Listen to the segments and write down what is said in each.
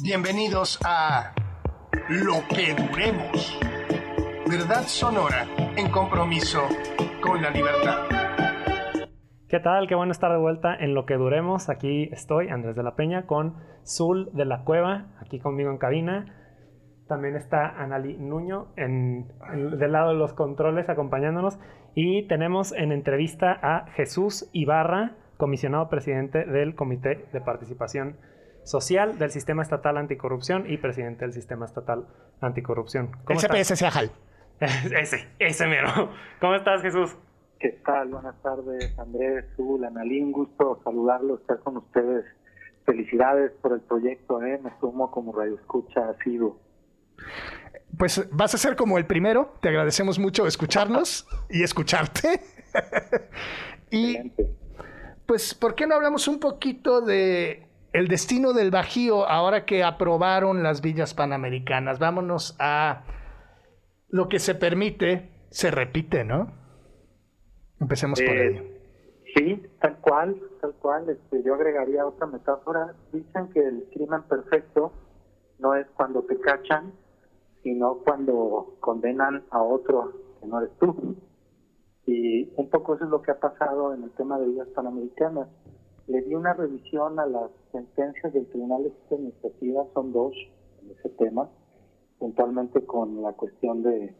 Bienvenidos a Lo que Duremos. Verdad sonora en compromiso con la libertad. ¿Qué tal? Qué bueno estar de vuelta en Lo que Duremos. Aquí estoy, Andrés de la Peña, con Zul de la Cueva, aquí conmigo en cabina. También está Anali Nuño en, del lado de los controles acompañándonos. Y tenemos en entrevista a Jesús Ibarra, comisionado presidente del Comité de Participación Social del Sistema Estatal Anticorrupción y presidente del Sistema Estatal Anticorrupción. ¿Cómo SPS Seajal. ese, ese mero. ¿Cómo estás, Jesús? ¿Qué tal? Buenas tardes, Andrés, Zul, Analí, un gusto saludarlos, estar con ustedes. Felicidades por el proyecto, ¿eh? me sumo como radio escucha sido. Pues vas a ser como el primero, te agradecemos mucho escucharnos y escucharte. y pues, ¿por qué no hablamos un poquito de el destino del Bajío ahora que aprobaron las villas panamericanas. Vámonos a lo que se permite, se repite, ¿no? Empecemos por eh, ello. Sí, tal cual, tal cual. Este, yo agregaría otra metáfora. Dicen que el crimen perfecto no es cuando te cachan, sino cuando condenan a otro que no eres tú. Y un poco eso es lo que ha pasado en el tema de villas panamericanas le di una revisión a las sentencias del Tribunal de Administrativa, son dos en ese tema, puntualmente con la cuestión de,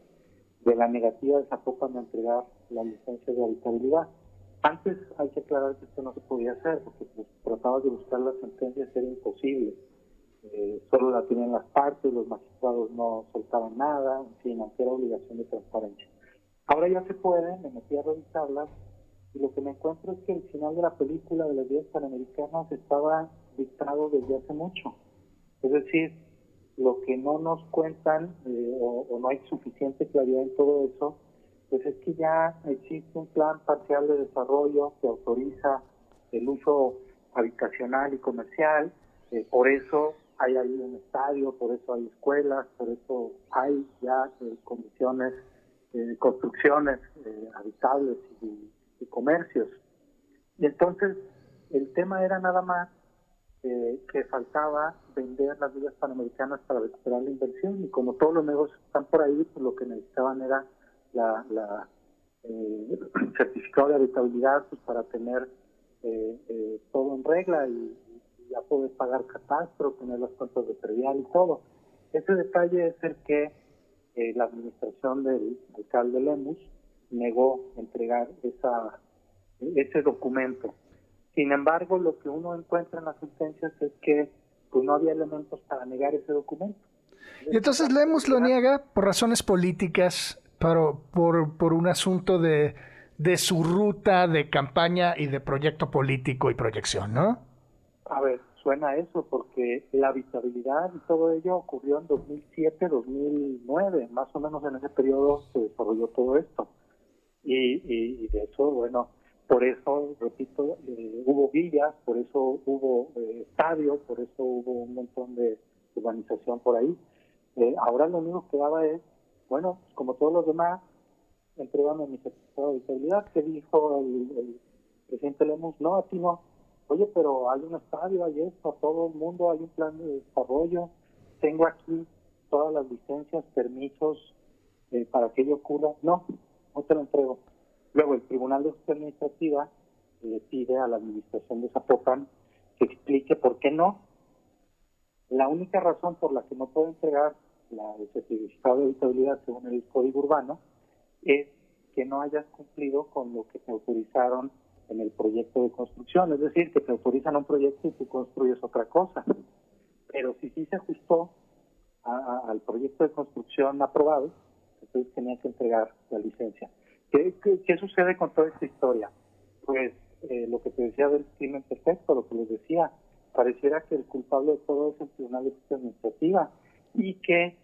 de la negativa de Zapopan de entregar la licencia de habitabilidad. Antes hay que aclarar que esto no se podía hacer, porque pues, trataba de buscar las sentencias, era imposible. Eh, solo la tenían las partes, los magistrados no soltaban nada, en fin, aunque era obligación de transparencia. Ahora ya se puede, me metí a revisarlas y lo que me encuentro es que el final de la película de los días panamericanos estaba dictado desde hace mucho. Es decir, lo que no nos cuentan eh, o, no hay suficiente claridad en todo eso, pues es que ya existe un plan parcial de desarrollo que autoriza el uso habitacional y comercial, eh, por eso hay ahí un estadio, por eso hay escuelas, por eso hay ya eh, condiciones, construcciones habitables y y comercios. Y entonces el tema era nada más eh, que faltaba vender las villas panamericanas para recuperar la inversión y como todos los negocios están por ahí, pues lo que necesitaban era la, eh, certificado de habitabilidad pues para tener eh, todo en regla y, ya poder pagar catastro, tener las cuentas de predial y todo. Ese detalle es el que la administración del alcalde Lemus negó entregar esa, ese documento. Sin embargo, lo que uno encuentra en las sentencias es que pues, no había elementos para negar ese documento. Y entonces Lemus lo niega por razones políticas, pero por, por un asunto de, de su ruta de campaña y de proyecto político y proyección, ¿no? A ver, suena eso porque la habitabilidad y todo ello ocurrió en 2007, 2009, más o menos en ese periodo se desarrolló todo esto y, de hecho, bueno, por eso, repito, eh, hubo villas, por eso hubo eh, estadios, por eso hubo un montón de urbanización por ahí. Eh, ahora lo único que daba es, bueno, como todos los demás, entregame mi certificado de estabilidad, que dijo el, presidente Lemos, no, a ti no. Oye, pero hay un estadio, hay esto, todo el mundo, hay un plan de desarrollo, tengo aquí todas las licencias, permisos para que ello ocurra. No, no te lo entrego. Luego el Tribunal de Justicia Administrativa le pide a la administración de Zapopan que explique por qué no. La única razón por la que no puede entregar la, el certificado de habitabilidad según el Código Urbano es que no hayas cumplido con lo que te autorizaron en el proyecto de construcción, es decir, que te autorizan un proyecto y tú construyes otra cosa. Pero si sí se ajustó al proyecto de construcción aprobado, entonces tenía que entregar la licencia. ¿Qué, qué, sucede con toda esta historia? Pues eh, lo que te decía del crimen perfecto, lo que les decía, pareciera que el culpable de todo es el Tribunal de Justicia Administrativa y que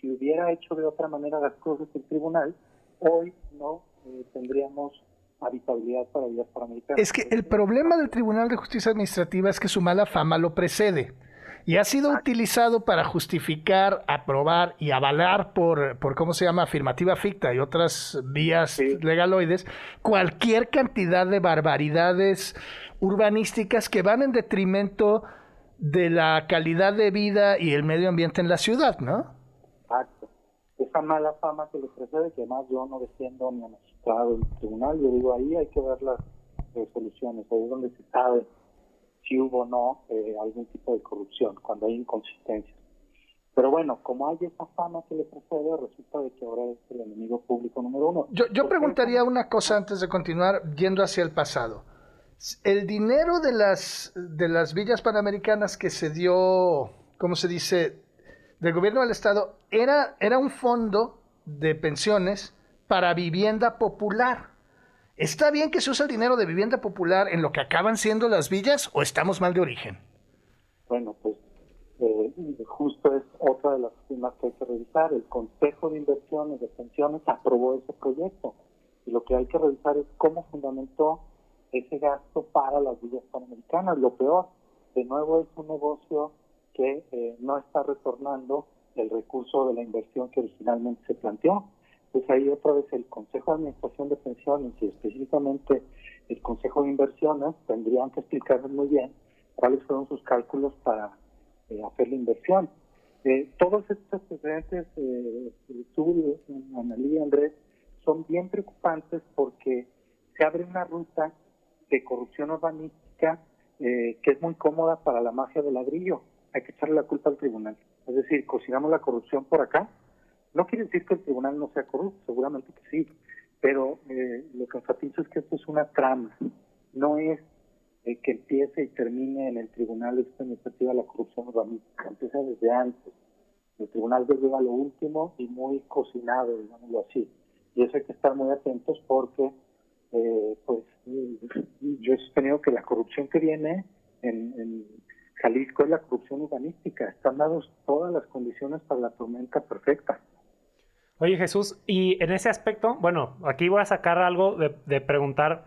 si hubiera hecho de otra manera las cosas el tribunal, hoy no eh, tendríamos habitabilidad para vías panamericanas. Es que el problema del Tribunal de Justicia Administrativa es que su mala fama lo precede y ha sido utilizado para justificar, aprobar y avalar por, por ¿cómo se llama?, afirmativa ficta y otras vías legaloides, cualquier cantidad de barbaridades urbanísticas que van en detrimento de la calidad de vida y el medio ambiente en la ciudad, ¿no? Exacto. Esa mala fama que le precede, que además yo no defiendo ni a magistrado del tribunal, yo digo ahí hay que ver las resoluciones, ahí es donde se sabe si hubo o no eh, algún tipo de corrupción, cuando hay inconsistencias. Pero bueno, como hay esa fama que le precede, resulta de que ahora es el enemigo público número uno. Yo, yo preguntaría una cosa antes de continuar yendo hacia el pasado. El dinero de las, de las villas panamericanas que se dio, ¿cómo se dice?, del gobierno del Estado, era, era un fondo de pensiones para vivienda popular. ¿Está bien que se use el dinero de vivienda popular en lo que acaban siendo las villas o estamos mal de origen? Bueno, pues eh, justo es otra de las temas que hay que revisar. El Consejo de Inversiones de Pensiones aprobó ese proyecto y lo que hay que revisar es cómo fundamentó ese gasto para las villas panamericanas. Lo peor, de nuevo, es un negocio que eh, no está retornando el recurso de la inversión que originalmente se planteó. Pues ahí otra vez el Consejo de Administración de Pensiones y específicamente el Consejo de Inversiones tendrían que explicarnos muy bien cuáles fueron sus cálculos para eh, hacer la inversión. Eh, todos estos precedentes, eh, tú, Analí y Andrés, son bien preocupantes porque se abre una ruta de corrupción urbanística que es muy cómoda para la magia del ladrillo. Hay que echarle la culpa al tribunal. Es decir, cocinamos la corrupción por acá. No quiere decir que el tribunal no sea corrupto, seguramente que sí, pero lo que enfatizo es que esto es una trama, no es eh, que empiece y termine en el tribunal esta iniciativa la corrupción urbanística. Empieza desde antes. El tribunal ya llega a lo último y muy cocinado, digámoslo así. Y eso hay que estar muy atentos porque, eh, pues, yo he sostenido que la corrupción que viene en, en Jalisco es la corrupción urbanística. Están dadas todas las condiciones para la tormenta perfecta. Oye Jesús, y en ese aspecto, bueno, aquí voy a sacar algo de, de preguntar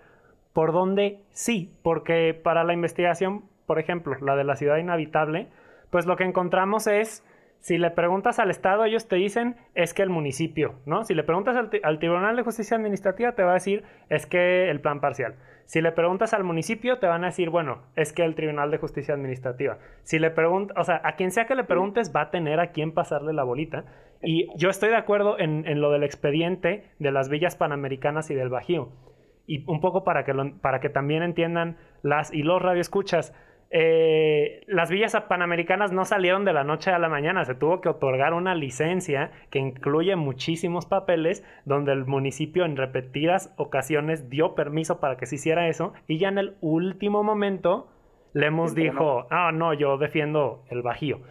por dónde sí, porque para la investigación, por ejemplo, la de la ciudad inhabitable, pues lo que encontramos es, si le preguntas al Estado, ellos te dicen, es que el municipio, ¿no? Si le preguntas al, Tribunal de Justicia Administrativa, te va a decir, es que el plan parcial. Si le preguntas al municipio, te van a decir, bueno, es que el Tribunal de Justicia Administrativa. Si le preguntas, o sea, a quien sea que le preguntes, va a tener a quién pasarle la bolita. Y yo estoy de acuerdo en, lo del expediente de las villas panamericanas y del Bajío y un poco para que, para que también entiendan las y los radioescuchas, eh, las villas panamericanas no salieron de la noche a la mañana, se tuvo que otorgar una licencia que incluye muchísimos papeles donde el municipio en repetidas ocasiones dio permiso para que se hiciera eso y ya en el último momento le hemos dijo, ah, no, yo defiendo el bajío.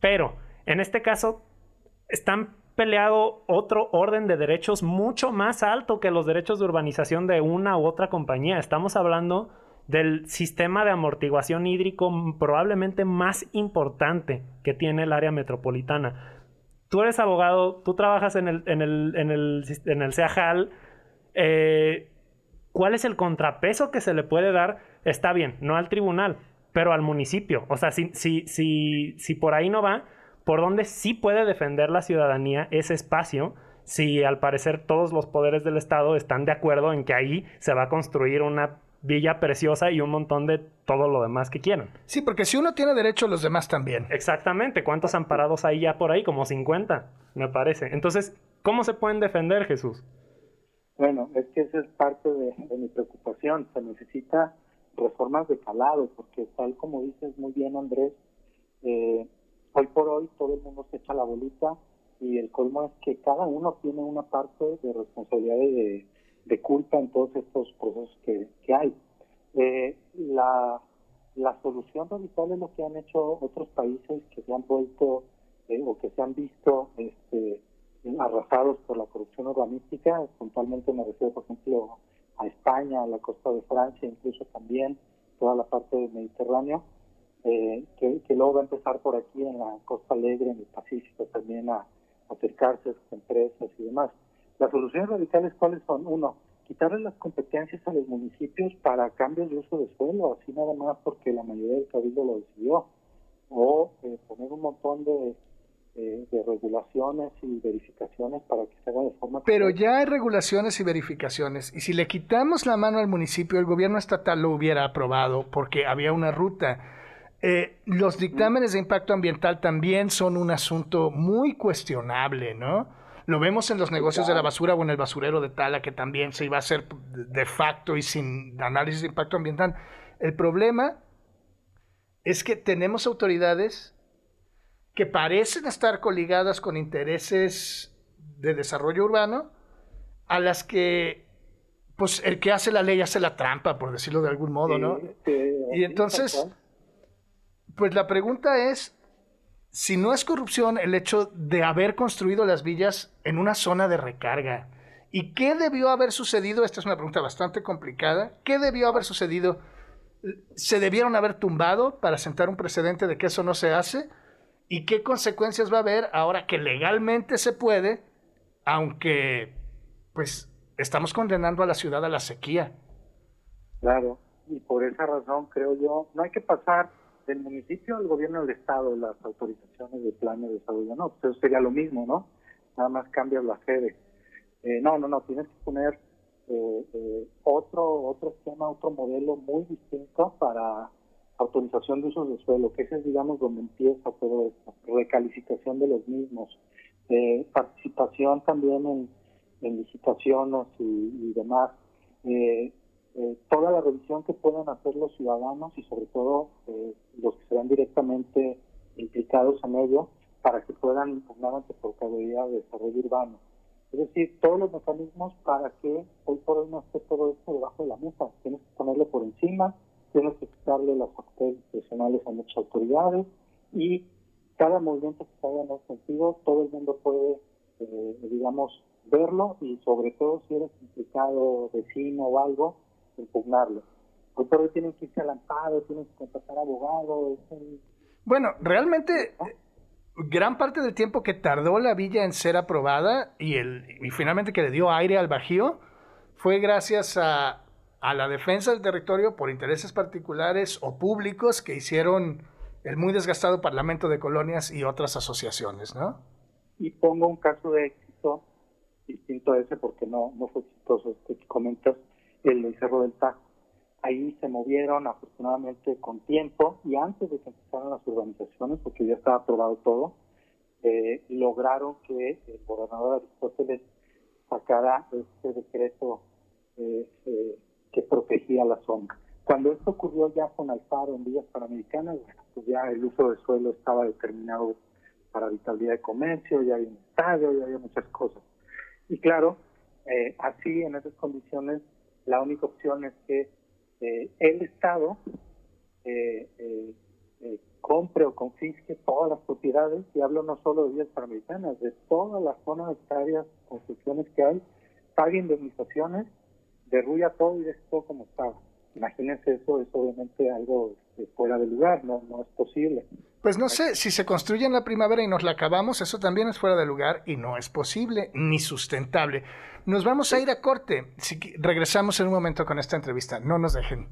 Pero en este caso están peleado otro orden de derechos mucho más alto que los derechos de urbanización de una u otra compañía. Estamos hablando del sistema de amortiguación hídrico probablemente más importante que tiene el área metropolitana. Tú eres abogado, tú trabajas en el, en el, en el, en el CEAJAL. Eh, ¿Cuál es el contrapeso que se le puede dar? Está bien, no al tribunal, pero al municipio. O sea, si, si, si, si por ahí no va, por donde sí puede defender la ciudadanía ese espacio si al parecer todos los poderes del Estado están de acuerdo en que ahí se va a construir una villa preciosa y un montón de todo lo demás que quieran. Sí, porque si uno tiene derecho, los demás también. Exactamente. ¿Cuántos amparados hay ya por ahí? Como 50, me parece. Entonces, ¿cómo se pueden defender, Jesús? Bueno, es que esa es parte de, mi preocupación. Se necesita reformas de calado, porque tal como dices muy bien, Andrés, eh, hoy por hoy todo el mundo se echa la bolita y el colmo es que cada uno tiene una parte de responsabilidad y de, culpa en todos estos procesos que, hay. Eh, la, la solución radical es lo que han hecho otros países que se han vuelto eh, o que se han visto este, arrasados por la corrupción urbanística. Puntualmente me refiero, por ejemplo, a España, a la costa de Francia, incluso también toda la parte del Mediterráneo eh, que, luego va a empezar por aquí en la Costa Alegre, en el Pacífico, también a, acercarse a sus empresas y demás. Las soluciones radicales, ¿cuáles son? Uno, quitarle las competencias a los municipios para cambios de uso de suelo, así nada más porque la mayoría del cabildo lo decidió. O eh, poner un montón de, eh, de regulaciones y verificaciones para que se haga de forma... Pero ya hay regulaciones y verificaciones. Y si le quitamos la mano al municipio, el gobierno estatal lo hubiera aprobado porque había una ruta Eh, los dictámenes de impacto ambiental también son un asunto muy cuestionable, ¿no? Lo vemos en los negocios de la basura o en el basurero de Tala, que también se iba a hacer de facto y sin análisis de impacto ambiental. El problema es que tenemos autoridades que parecen estar coligadas con intereses de desarrollo urbano, a las que, pues, el que hace la ley hace la trampa, por decirlo de algún modo, ¿no? y entonces, pues la pregunta es, si no es corrupción el hecho de haber construido las villas en una zona de recarga, ¿y qué debió haber sucedido? Esta es una pregunta bastante complicada. ¿Qué debió haber sucedido? ¿Se debieron haber tumbado para sentar un precedente de que eso no se hace? ¿Y qué consecuencias va a haber ahora que legalmente se puede, aunque pues estamos condenando a la ciudad a la sequía? Claro, y por esa razón creo yo, no hay que pasar del municipio al gobierno del estado las autorizaciones de planes de desarrollo, no, pues eso sería lo mismo, ¿no? Nada más cambias la sede. Eh, no, no, no, tienes que poner eh, eh, otro otro esquema, otro modelo muy distinto para autorización de usos de suelo, que ese es, digamos, donde empieza todo esto, recalificación de los mismos, eh, participación también en, licitaciones y, demás, eh, eh, toda la revisión que puedan hacer los ciudadanos y sobre todo los que serán directamente implicados en ello para que puedan impugnar ante Procuraduría de Desarrollo Urbano. Es decir, todos los mecanismos para que hoy por hoy no esté todo esto debajo de la mesa, tienes que ponerlo por encima, tienes que quitarle las facultades profesionales a muchas autoridades y cada movimiento que se en ese sentido, todo el mundo puede, eh, digamos, verlo y sobre todo si eres implicado vecino o algo, impugnarlo. Hoy por hoy tienen que irse al amparo, tienen que contratar abogados. Bueno, realmente gran parte del tiempo que tardó la villa en ser aprobada y, el, y finalmente que le dio aire al Bajío fue gracias a a la defensa del territorio por intereses particulares o públicos que hicieron el muy desgastado Parlamento de Colonias y otras asociaciones, ¿no? Y pongo un caso de éxito distinto a ese porque no, no fue exitoso este que comentas, el del Cerro del Tajo. Ahí se movieron afortunadamente con tiempo y antes de que empezaran las urbanizaciones, porque ya estaba aprobado todo, eh, lograron que el gobernador Aristóteles sacara este decreto eh, eh, que protegía la zona. Cuando esto ocurrió ya con Alfaro en Villas Panamericanas, pues ya el uso de suelo estaba determinado para habitabilidad de comercio, ya había un estadio, ya había muchas cosas. Y claro, eh, así en esas condiciones, la única opción es que eh, el Estado eh, compre o confisque todas las propiedades, y hablo no solo de Villas Panamericanas, de todas las zonas hectáreas, construcciones que hay, pague indemnizaciones derruya todo y deja todo como estaba. Imagínense eso, es obviamente algo fuera de lugar, no, no es posible. Pues no sé, si se construye en la primavera y nos la acabamos, eso también es fuera de lugar y no es posible ni sustentable. Nos vamos a ir a corte. Si, regresamos en un momento con esta entrevista. No nos dejen.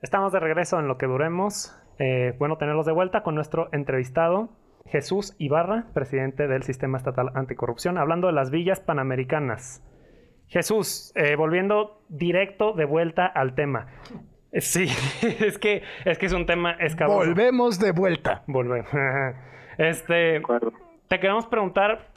Estamos de regreso en lo que duremos. Eh, bueno tenerlos de vuelta con nuestro entrevistado, Jesús Ibarra, presidente del Sistema Estatal Anticorrupción, hablando de las villas panamericanas. Jesús, eh, volviendo directo de vuelta al tema. Sí, es que es que es un tema escabroso. Volvemos de vuelta. Volvemos. Este, te queremos preguntar,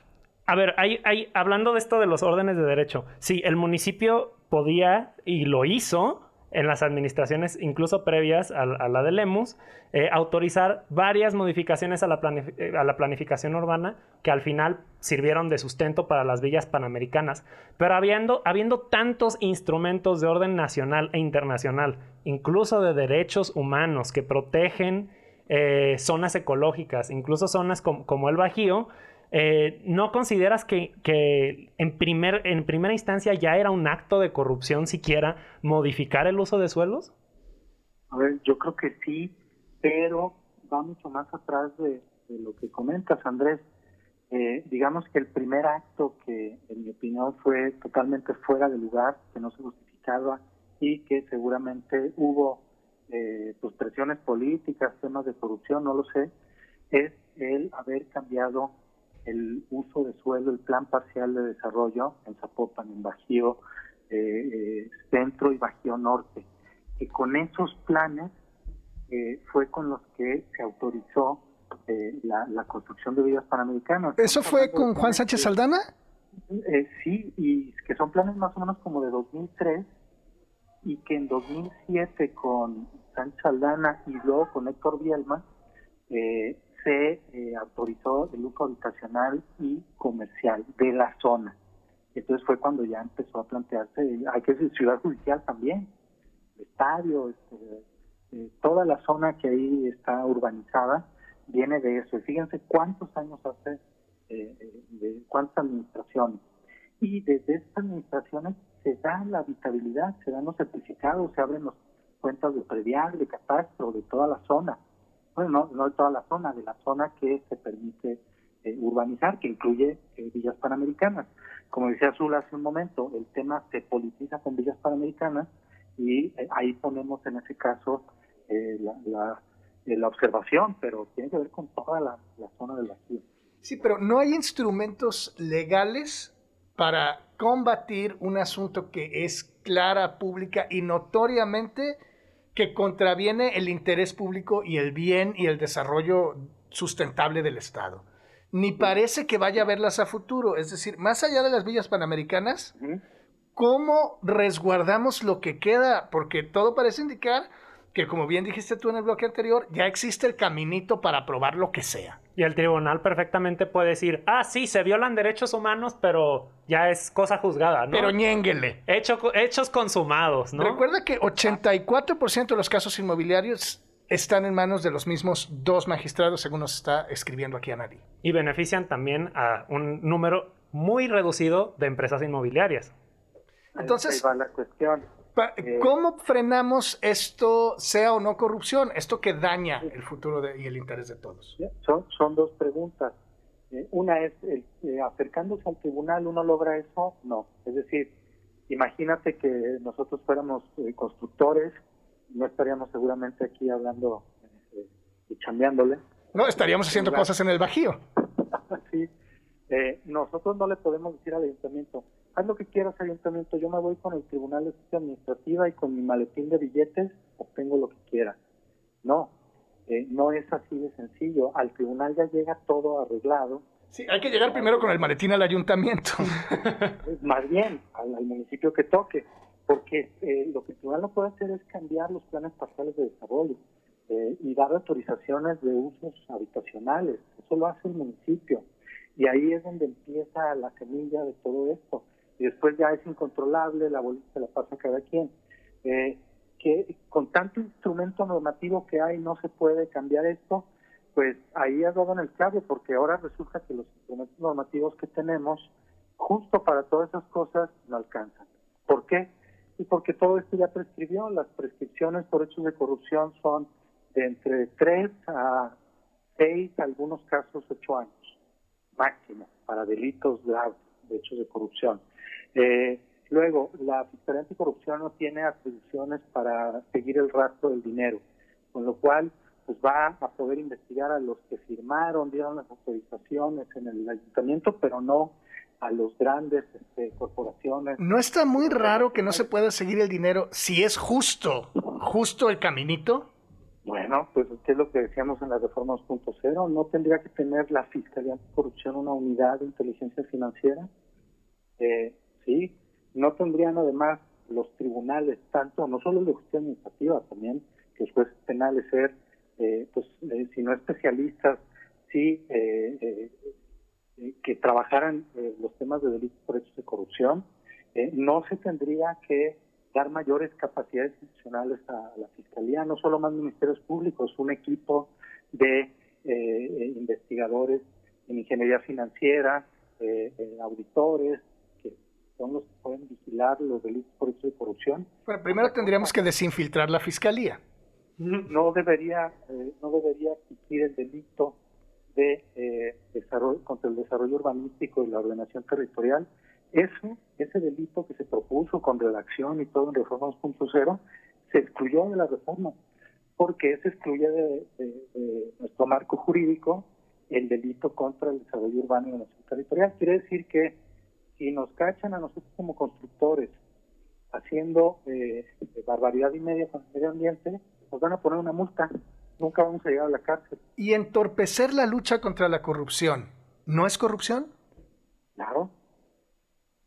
a ver, hay, hay, hablando de esto de los órdenes de derecho, sí, el municipio podía y lo hizo en las administraciones, incluso previas a, la de Lemus, eh, autorizar varias modificaciones a la, eh, a la, planificación urbana que al final sirvieron de sustento para las villas panamericanas. Pero habiendo, habiendo tantos instrumentos de orden nacional e internacional, incluso de derechos humanos que protegen eh, zonas ecológicas, incluso zonas como el Bajío, eh, ¿No consideras que, en, primer, en primera instancia ya era un acto de corrupción siquiera modificar el uso de suelos? A ver, yo creo que sí, pero va mucho más atrás de, lo que comentas, Andrés. Eh, digamos que el primer acto que, en mi opinión, fue totalmente fuera de lugar, que no se justificaba y que seguramente hubo eh, pues presiones políticas, temas de corrupción, no lo sé, es el haber cambiado el uso de suelo, el plan parcial de desarrollo en Zapopan, en Bajío eh, eh, Centro y Bajío Norte. Y con esos planes eh, fue con los que se autorizó eh, la, construcción de villas panamericanas. ¿Eso fue con Juan Sánchez Saldana? Eh, sí, y que son planes más o menos como de 2003 y que en 2007 con Sánchez Saldana y luego con Héctor Bielma eh, se eh, autorizó el uso habitacional y comercial de la zona. Entonces fue cuando ya empezó a plantearse, hay que decir, ciudad judicial también, estadio, este, eh, toda la zona que ahí está urbanizada viene de eso. Fíjense cuántos años hace, de cuántas administraciones. Y desde estas administraciones se da la habitabilidad, se dan los certificados, se abren las cuentas de predial, de catastro, de toda la zona bueno, no, de toda la zona, de la zona que se permite eh, urbanizar, que incluye eh, villas panamericanas. Como decía Azul hace un momento, el tema se politiza con villas panamericanas y eh, ahí ponemos en ese caso la, la, observación, pero tiene que ver con toda la, la zona del vacío. Sí, pero no hay instrumentos legales para combatir un asunto que es clara, pública y notoriamente que contraviene el interés público y el bien y el desarrollo sustentable del Estado. Ni parece que vaya a verlas a futuro. Es decir, más allá de las villas panamericanas, ¿cómo resguardamos lo que queda? Porque todo parece indicar que, como bien dijiste tú en el bloque anterior, ya existe el caminito para probar lo que sea. Y el tribunal perfectamente puede decir, ah, sí, se violan derechos humanos, pero ya es cosa juzgada, ¿no? Pero ñénguele. hechos consumados, ¿no? Recuerda que 84% de los casos inmobiliarios están en manos de los mismos dos magistrados, según nos está escribiendo aquí Anadi. Y benefician también a un número muy reducido de empresas inmobiliarias. Entonces, Ahí va la cuestión. Eh, ¿Cómo frenamos esto, sea o no corrupción, esto que daña el futuro y el interés de todos? Son, son dos preguntas. Eh, una es, eh, acercándose al tribunal, ¿uno logra eso? No. Es decir, imagínate que nosotros fuéramos constructores, no estaríamos seguramente aquí hablando y chambeándole. No, estaríamos haciendo cosas en el Bajío. sí. nosotros no le podemos decir al ayuntamiento, haz lo que quieras ayuntamiento, yo me voy con el Tribunal de Justicia Administrativa y con mi maletín de billetes obtengo lo que quiera. No, eh, no es así de sencillo. Al tribunal ya llega todo arreglado. Sí, hay que llegar primero con el maletín al ayuntamiento. Más bien, al, municipio que toque, porque eh, lo que el tribunal no puede hacer es cambiar los planes parciales de desarrollo eh, y dar autorizaciones de usos habitacionales. Eso lo hace el municipio. Y ahí es donde empieza la semilla de todo esto y después ya es incontrolable, la bolita se la pasa cada quien. Eh, que con tanto instrumento normativo que hay no se puede cambiar esto, pues ahí ha dado en el clavo, porque ahora resulta que los instrumentos normativos que tenemos, justo para todas esas cosas, no alcanzan. ¿Por qué? Y porque todo esto ya prescribió, las prescripciones por hechos de corrupción son de entre 3 a 6, algunos casos 8 años, máximo, para delitos graves de hechos de corrupción. Eh, luego, la Fiscalía Anticorrupción no tiene atribuciones para seguir el rastro del dinero, con lo cual pues va a poder investigar a los que firmaron, dieron las autorizaciones en el ayuntamiento, pero no a los grandes este, corporaciones. ¿No está muy raro que no se pueda seguir el dinero si es justo, justo el caminito? Bueno, pues es lo que decíamos en la reforma 2.0, no tendría que tener la Fiscalía Anticorrupción una unidad de inteligencia financiera. Eh, ¿sí? No tendrían además los tribunales, tanto, no solo de justicia administrativa, también los jueces penales ser, eh, pues, eh, si no especialistas, sí, eh, que trabajaran los temas de delitos por hechos de corrupción, no se tendría que dar mayores capacidades institucionales a, la Fiscalía, no solo más ministerios públicos, un equipo de investigadores en ingeniería financiera, auditores, son los que pueden vigilar los delitos por hecho de corrupción. Bueno, primero tendríamos que desinfiltrar la fiscalía. No debería, eh, no debería existir el delito de eh, desarrollo, contra el desarrollo urbanístico y la ordenación territorial. Eso, ese delito que se propuso con redacción y todo en Reforma 2.0, se excluyó de la reforma, porque se excluye de, de, nuestro marco jurídico el delito contra el desarrollo urbano y la ordenación territorial. Quiere decir que si nos cachan a nosotros como constructores haciendo eh, barbaridad y media con el medio ambiente, nos van a poner una multa, nunca vamos a llegar a la cárcel. ¿Y entorpecer la lucha contra la corrupción no es corrupción? Claro.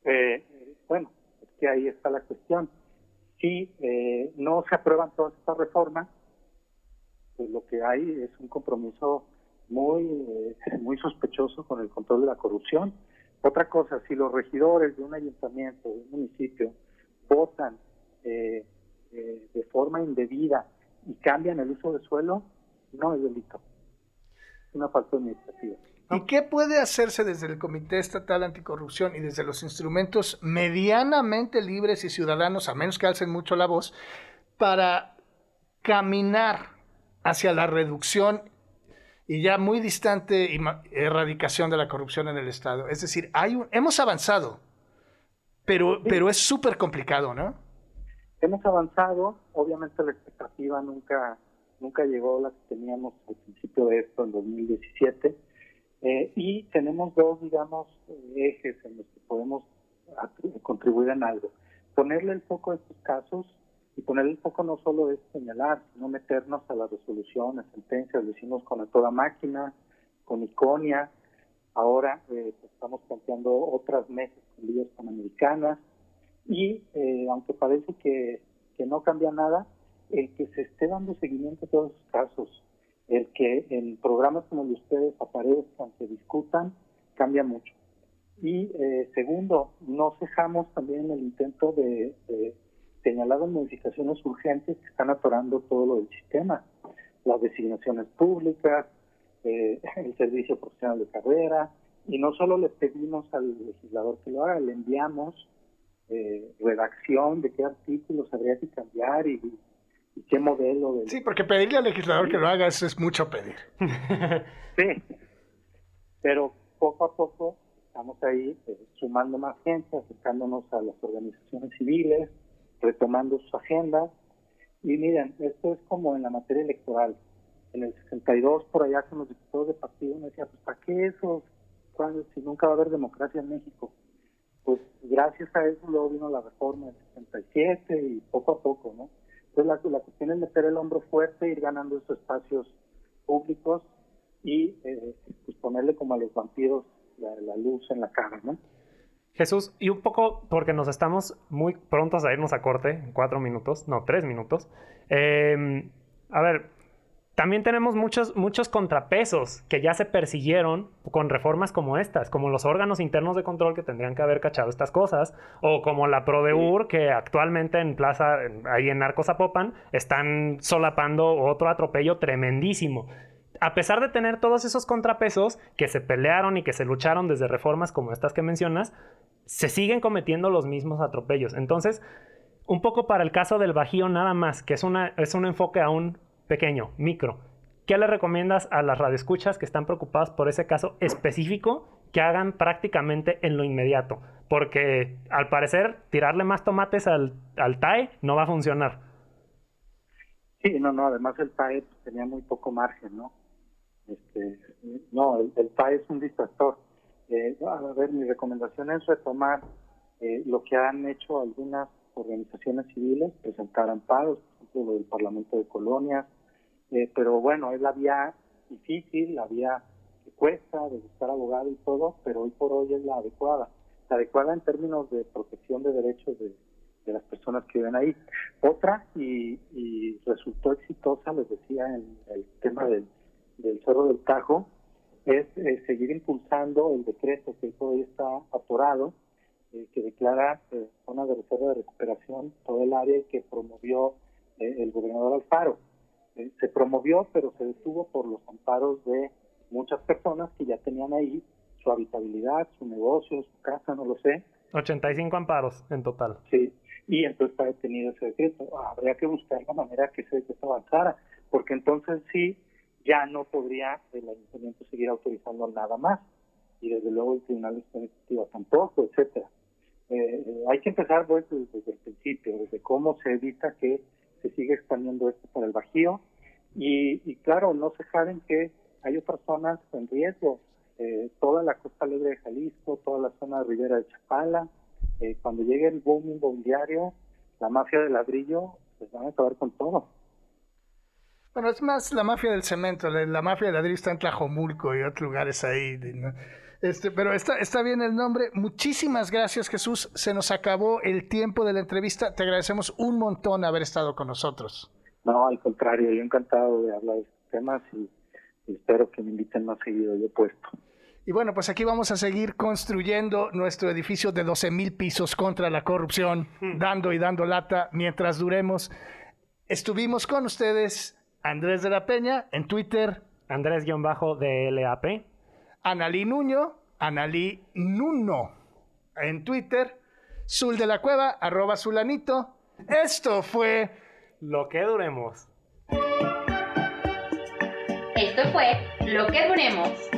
Eh, bueno, es que ahí está la cuestión. Si eh, no se aprueban todas estas reformas, pues lo que hay es un compromiso muy, eh, muy sospechoso con el control de la corrupción. Otra cosa, si los regidores de un ayuntamiento, de un municipio, votan eh, eh, de forma indebida y cambian el uso de suelo, no es delito. Es una falta administrativa. ¿Y qué puede hacerse desde el Comité Estatal Anticorrupción y desde los instrumentos medianamente libres y ciudadanos, a menos que alcen mucho la voz, para caminar hacia la reducción y ya muy distante erradicación de la corrupción en el Estado? Es decir, hay hemos avanzado, pero, pero es súper complicado, ¿no? Hemos avanzado, obviamente la expectativa nunca, nunca llegó a la que teníamos al principio de esto, en 2017 eh, y tenemos dos, digamos, ejes en los que podemos contribuir en algo. Ponerle el foco a estos casos y ponerle el foco no solo es señalar, sino meternos a las resoluciones, sentencias, lo hicimos con la toda máquina, con Iconia, ahora eh, pues, estamos planteando otras mesas con líderes panamericanas y eh, aunque parece que, que no cambia nada, el que se esté dando seguimiento a todos esos casos, el que en programas como el de ustedes aparezcan, se discutan, cambia mucho. Y eh, segundo, no cejamos también el intento de, señalar las modificaciones urgentes que están atorando todo lo del sistema, las designaciones públicas, eh, el servicio profesional de carrera, y no solo le pedimos al legislador que lo haga, le enviamos eh, redacción de qué artículos habría que cambiar y qué modelo. De... Sí, porque pedirle al legislador que lo haga eso es mucho pedir. sí, pero poco a poco estamos ahí eh, sumando más gente, acercándonos a las organizaciones civiles, retomando sus agendas. Y miren, esto es como en la materia electoral. En el 62, por allá con los diputados de partido, me decía, pues ¿para qué eso? Si nunca va a haber democracia en México. Pues gracias a eso luego vino la reforma del 67 y poco a poco, ¿no? Entonces la, cuestión es meter el hombro fuerte, ir ganando esos espacios públicos y eh, pues ponerle como a los vampiros la, luz en la cara, ¿no? Jesús, y un poco porque nos estamos muy prontos a irnos a corte, en cuatro minutos, no, tres minutos. Em, a ver, también tenemos muchos, muchos contrapesos que ya se persiguieron con reformas como estas, como los órganos internos de control que tendrían que haber cachado estas cosas, o como la Prodeur que actualmente en Plaza, ahí en Narcos Zapopan, están solapando otro atropello tremendísimo. A pesar de tener todos esos contrapesos que se pelearon y que se lucharon desde reformas como estas que mencionas, se siguen cometiendo los mismos atropellos. Entonces, un poco para el caso del Bajío nada más, que es, una, es un enfoque aún pequeño, micro. ¿Qué le recomiendas a las radioescuchas que están preocupadas por ese caso específico que hagan prácticamente en lo inmediato? Porque al parecer tirarle más tomates al, al TAE no va a funcionar. Sí, no, no, además el TAE tenía muy poco margen, ¿no? Este, no, el, TAE es un distractor. Eh, a ver, mi recomendación es retomar eh, lo que han hecho algunas organizaciones civiles, presentar amparos, por ejemplo, del Parlamento de Colonias, eh, pero bueno, es la vía difícil, la vía que cuesta de buscar abogado y todo, pero hoy por hoy es la adecuada. La adecuada en términos de protección de derechos de, las personas que viven ahí. Otra, y, resultó exitosa, les decía, en el tema del, Cerro del Tajo, es eh, seguir impulsando el decreto que hoy está atorado, eh, que declara zona de reserva de recuperación todo el área que promovió el gobernador Alfaro se promovió, pero se detuvo por los amparos de muchas personas que ya tenían ahí su habitabilidad, su negocio, su casa, no lo sé. 85 amparos en total. Sí, y entonces está detenido ese decreto. Habría que buscar la manera que ese decreto avanzara, porque entonces sí, ya no podría el ayuntamiento seguir autorizando nada más, y desde luego el Tribunal Administrativo tampoco, etcétera. Eh, eh, hay que empezar pues, desde, el principio, desde cómo se evita que se siga expandiendo esto para el Bajío, y, claro, no se saben que hay otras zonas en riesgo. Eh, toda la costa alegre de Jalisco, toda la zona de Rivera de Chapala. Eh, cuando llegue el boom inmobiliario, la mafia del ladrillo, pues van a acabar con todo. Bueno, es más la mafia del cemento, la, la mafia del ladrillo está en Tlajomulco y otros lugares ahí. ¿no? Este, pero está, está bien el nombre. Muchísimas gracias, Jesús. Se nos acabó el tiempo de la entrevista. Te agradecemos un montón haber estado con nosotros. No, al contrario, yo encantado de hablar de estos temas y, y espero que me inviten más seguido, yo puesto. Y bueno, pues aquí vamos a seguir construyendo nuestro edificio de 12 mil pisos contra la corrupción, dando y dando lata mientras duremos. Estuvimos con ustedes, Andrés de la Peña, en Twitter, Andrés-DLAP. Analí Nuño, Analí Nuno, en Twitter, Zul de la Cueva, arroba Zulanito. Esto fue Lo que duremos. Esto fue Lo que Duremos.